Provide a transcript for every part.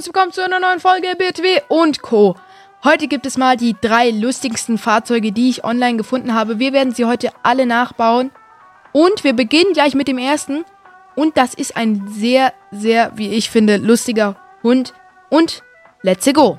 und willkommen zu einer neuen Folge BTW und Co. Heute gibt es mal die drei lustigsten Fahrzeuge, die ich online gefunden habe. Wir werden sie heute alle nachbauen. Und wir beginnen gleich mit dem ersten. Und das ist ein sehr, sehr, wie ich finde, lustiger Hund. Und let's go!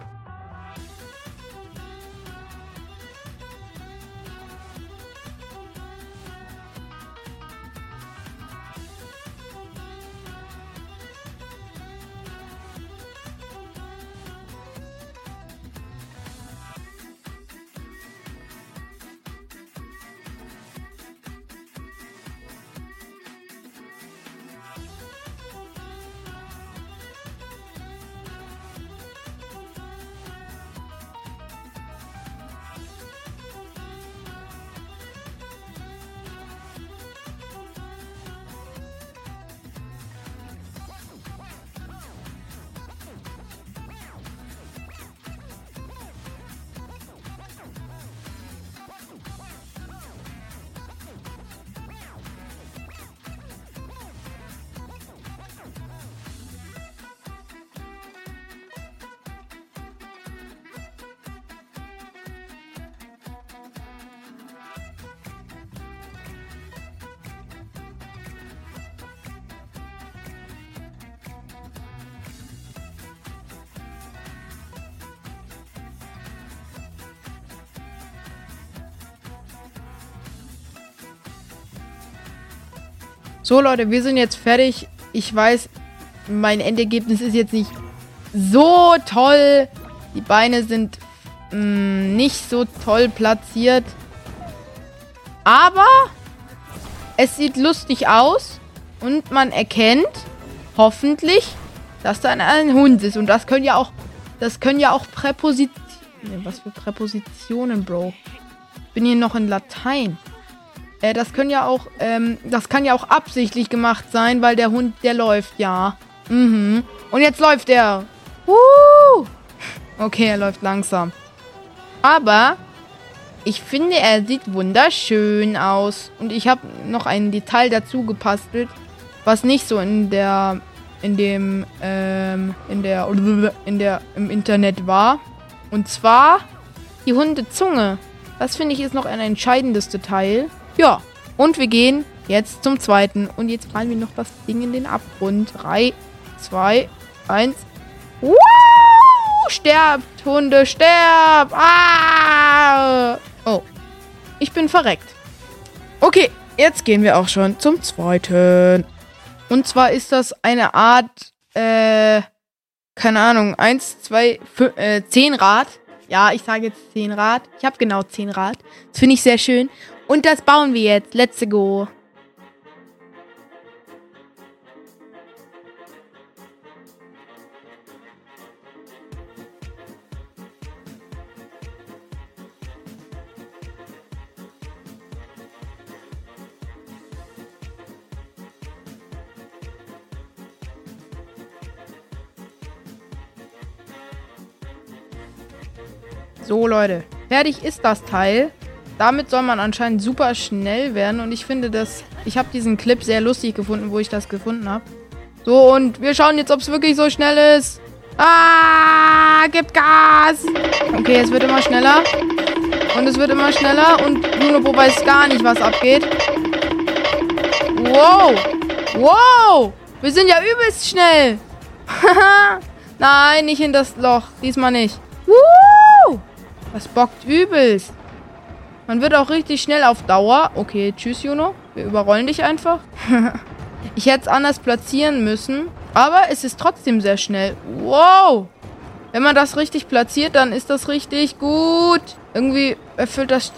So, Leute, wir sind jetzt fertig. Ich weiß, mein Endergebnis ist jetzt nicht so toll. Die Beine sind mh, mm, nicht so toll platziert. Aber es sieht lustig aus. Und man erkennt hoffentlich, dass da ein Hund ist. Und das können ja auch, das können ja auch Präpositionen. Was für Präpositionen, Bro? Ich bin hier noch in Latein. Äh, das können ja auch, ähm, das kann ja auch absichtlich gemacht sein, weil der Hund, der läuft, ja. Mhm. Und jetzt läuft er. Uh! Okay, er läuft langsam. Aber ich finde, er sieht wunderschön aus. Und ich habe noch ein Detail dazu gepastelt, was nicht so in der, in dem, ähm, in der, in der, im Internet war. Und zwar die Hundezunge. Das finde ich ist noch ein entscheidendes Detail. Ja, und wir gehen jetzt zum zweiten. Und jetzt fallen wir noch das Ding in den Abgrund. 3, 2, 1. Woo! Sterbt, Hunde, sterbt! Ah! Oh, ich bin verreckt. Okay, jetzt gehen wir auch schon zum zweiten. Und zwar ist das eine Art, äh, keine Ahnung, 1, 2, 5, äh, 10 Rad. Ja, ich sage jetzt 10 Rad. Ich habe genau 10 Rad. Das finde ich sehr schön. Und das bauen wir jetzt. Let's go. So, Leute. Fertig ist das Teil. Damit soll man anscheinend super schnell werden. Und ich finde das... Ich habe diesen Clip sehr lustig gefunden, wo ich das gefunden habe. So, und wir schauen jetzt, ob es wirklich so schnell ist. Ah, gib Gas. Okay, es wird immer schneller. Und es wird immer schneller. Und Lunobo weiß gar nicht, was abgeht. Wow. Wow. Wir sind ja übelst schnell. Nein, nicht in das Loch. Diesmal nicht. Woo. Das bockt übelst. Man wird auch richtig schnell auf Dauer. Okay, tschüss, Juno. Wir überrollen dich einfach. ich hätte es anders platzieren müssen. Aber es ist trotzdem sehr schnell. Wow. Wenn man das richtig platziert, dann ist das richtig gut. Irgendwie erfüllt das...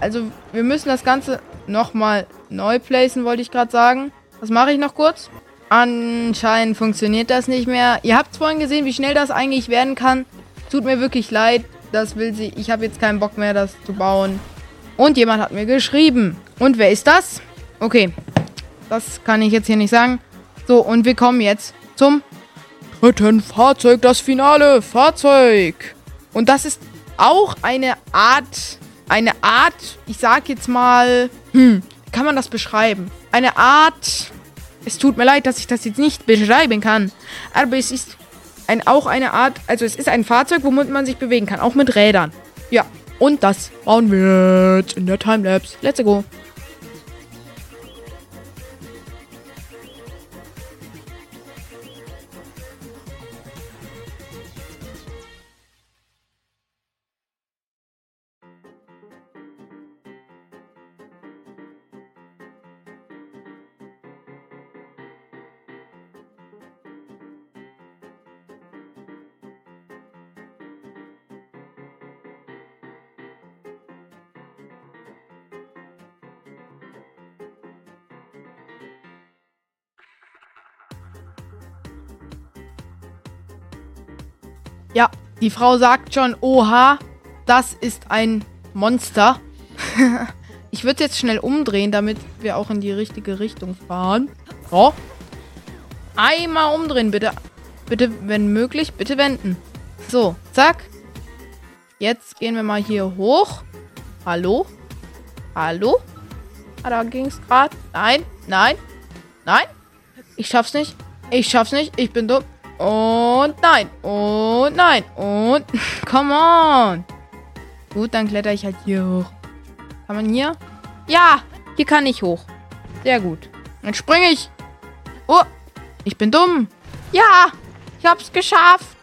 Also, wir müssen das Ganze nochmal neu placen, wollte ich gerade sagen. Was mache ich noch kurz? Anscheinend funktioniert das nicht mehr. Ihr habt vorhin gesehen, wie schnell das eigentlich werden kann. Tut mir wirklich leid. Das will sie. Ich habe jetzt keinen Bock mehr, das zu bauen. Und jemand hat mir geschrieben. Und wer ist das? Okay. Das kann ich jetzt hier nicht sagen. So, und wir kommen jetzt zum dritten Fahrzeug, das finale Fahrzeug. Und das ist auch eine Art, eine Art, ich sag jetzt mal, hm, kann man das beschreiben? Eine Art, es tut mir leid, dass ich das jetzt nicht beschreiben kann, aber es ist ein, auch eine Art, also es ist ein Fahrzeug, womit man sich bewegen kann, auch mit Rädern. Ja, und das bauen wir jetzt in der Timelapse. Let's go. Ja, die Frau sagt schon, oha, das ist ein Monster. ich würde jetzt schnell umdrehen, damit wir auch in die richtige Richtung fahren. So. Einmal umdrehen, bitte. Bitte, wenn möglich, bitte wenden. So, zack. Jetzt gehen wir mal hier hoch. Hallo? Hallo? Ah, da ging es gerade. Nein, nein, nein. Ich schaff's nicht. Ich schaff's nicht. Ich bin dumm. Und nein. Und nein. Und. Come on. Gut, dann kletter ich halt hier hoch. Kann man hier? Ja, hier kann ich hoch. Sehr gut. Dann springe ich. Oh, ich bin dumm. Ja, ich hab's geschafft.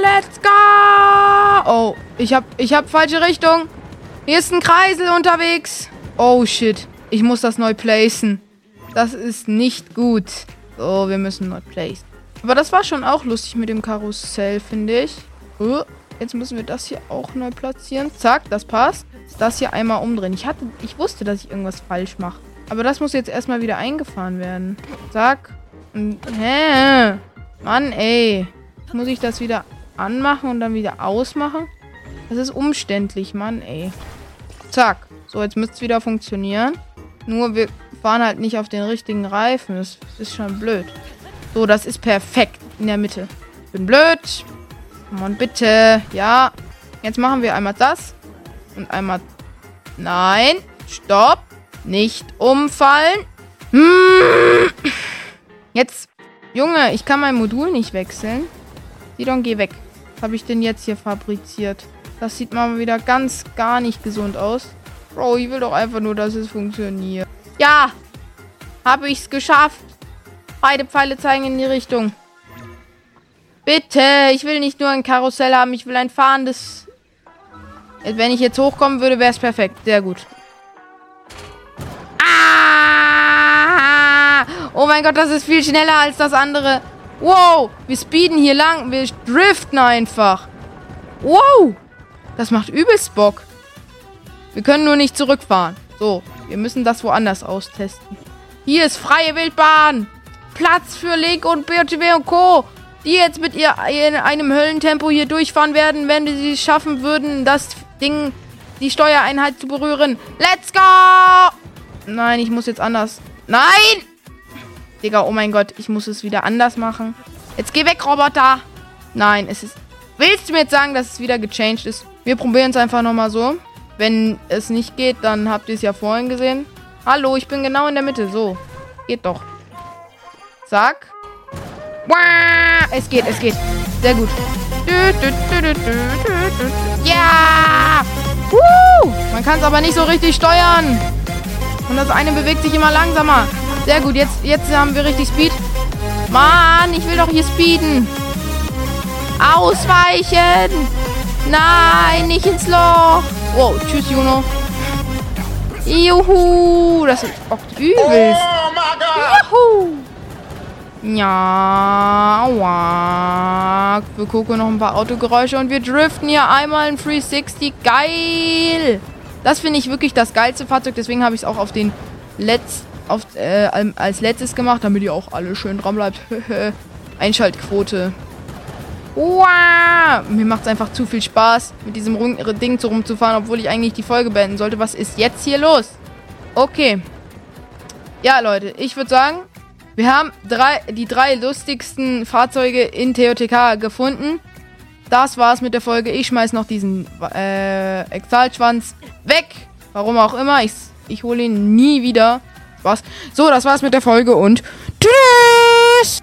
Let's go. Oh, ich hab, ich hab falsche Richtung. Hier ist ein Kreisel unterwegs. Oh, shit. Ich muss das neu placen. Das ist nicht gut. So, wir müssen neu placen. Aber das war schon auch lustig mit dem Karussell, finde ich. Oh, jetzt müssen wir das hier auch neu platzieren. Zack, das passt. Das hier einmal umdrehen. Ich hatte, ich wusste, dass ich irgendwas falsch mache. Aber das muss jetzt erstmal wieder eingefahren werden. Zack. Und, hä? Mann, ey. Muss ich das wieder anmachen und dann wieder ausmachen? Das ist umständlich, Mann, ey. Zack. So, jetzt müsste es wieder funktionieren. Nur wir fahren halt nicht auf den richtigen Reifen. Das ist schon blöd. So, das ist perfekt in der Mitte. Bin blöd. Mann, bitte. Ja. Jetzt machen wir einmal das. Und einmal... Nein. Stopp. Nicht umfallen. Hm. Jetzt... Junge, ich kann mein Modul nicht wechseln. Sidon, geh weg. Was habe ich denn jetzt hier fabriziert? Das sieht mal wieder ganz gar nicht gesund aus. Bro, ich will doch einfach nur, dass es funktioniert. Ja, habe ich es geschafft. Beide Pfeile zeigen in die Richtung. Bitte, ich will nicht nur ein Karussell haben, ich will ein fahrendes... Wenn ich jetzt hochkommen würde, wäre es perfekt. Sehr gut. Ah! Oh mein Gott, das ist viel schneller als das andere. Wow, wir speeden hier lang. Wir driften einfach. Wow, das macht übelst Bock. Wir können nur nicht zurückfahren. So, wir müssen das woanders austesten. Hier ist freie Wildbahn. Platz für Link und BOTW und Co. Die jetzt mit ihr in einem Höllentempo hier durchfahren werden, wenn sie es schaffen würden, das Ding, die Steuereinheit zu berühren. Let's go! Nein, ich muss jetzt anders. Nein! Digga, oh mein Gott, ich muss es wieder anders machen. Jetzt geh weg, Roboter! Nein, es ist... Willst du mir jetzt sagen, dass es wieder gechanged ist? Wir probieren es einfach nochmal so. Wenn es nicht geht, dann habt ihr es ja vorhin gesehen. Hallo, ich bin genau in der Mitte. So. Geht doch. Zack. Es geht, es geht. Sehr gut. Ja! Woo! Man kann es aber nicht so richtig steuern. Und das eine bewegt sich immer langsamer. Sehr gut, jetzt, jetzt haben wir richtig Speed. Mann, ich will doch hier speeden. Ausweichen! Nein, nicht ins Loch. Wow, tschüss, Juno. Juhu, das ist auch übelst. Oh. Juhu. Ja, wow. Wir gucken noch ein paar Autogeräusche und wir driften hier einmal in 360. Geil. Das finde ich wirklich das geilste Fahrzeug. Deswegen habe ich es auch auf den Letz, auf, äh, als letztes gemacht, damit ihr auch alle schön dran bleibt. Einschaltquote Wow! Mir macht es einfach zu viel Spaß, mit diesem Ding so rumzufahren, obwohl ich eigentlich die Folge beenden sollte. Was ist jetzt hier los? Okay. Ja, Leute, ich würde sagen, wir haben drei, die drei lustigsten Fahrzeuge in TOTK gefunden. Das war's mit der Folge. Ich schmeiß noch diesen äh, Exaltschwanz weg. Warum auch immer. Ich, ich hole ihn nie wieder. Was? So, das war's mit der Folge und tschüss!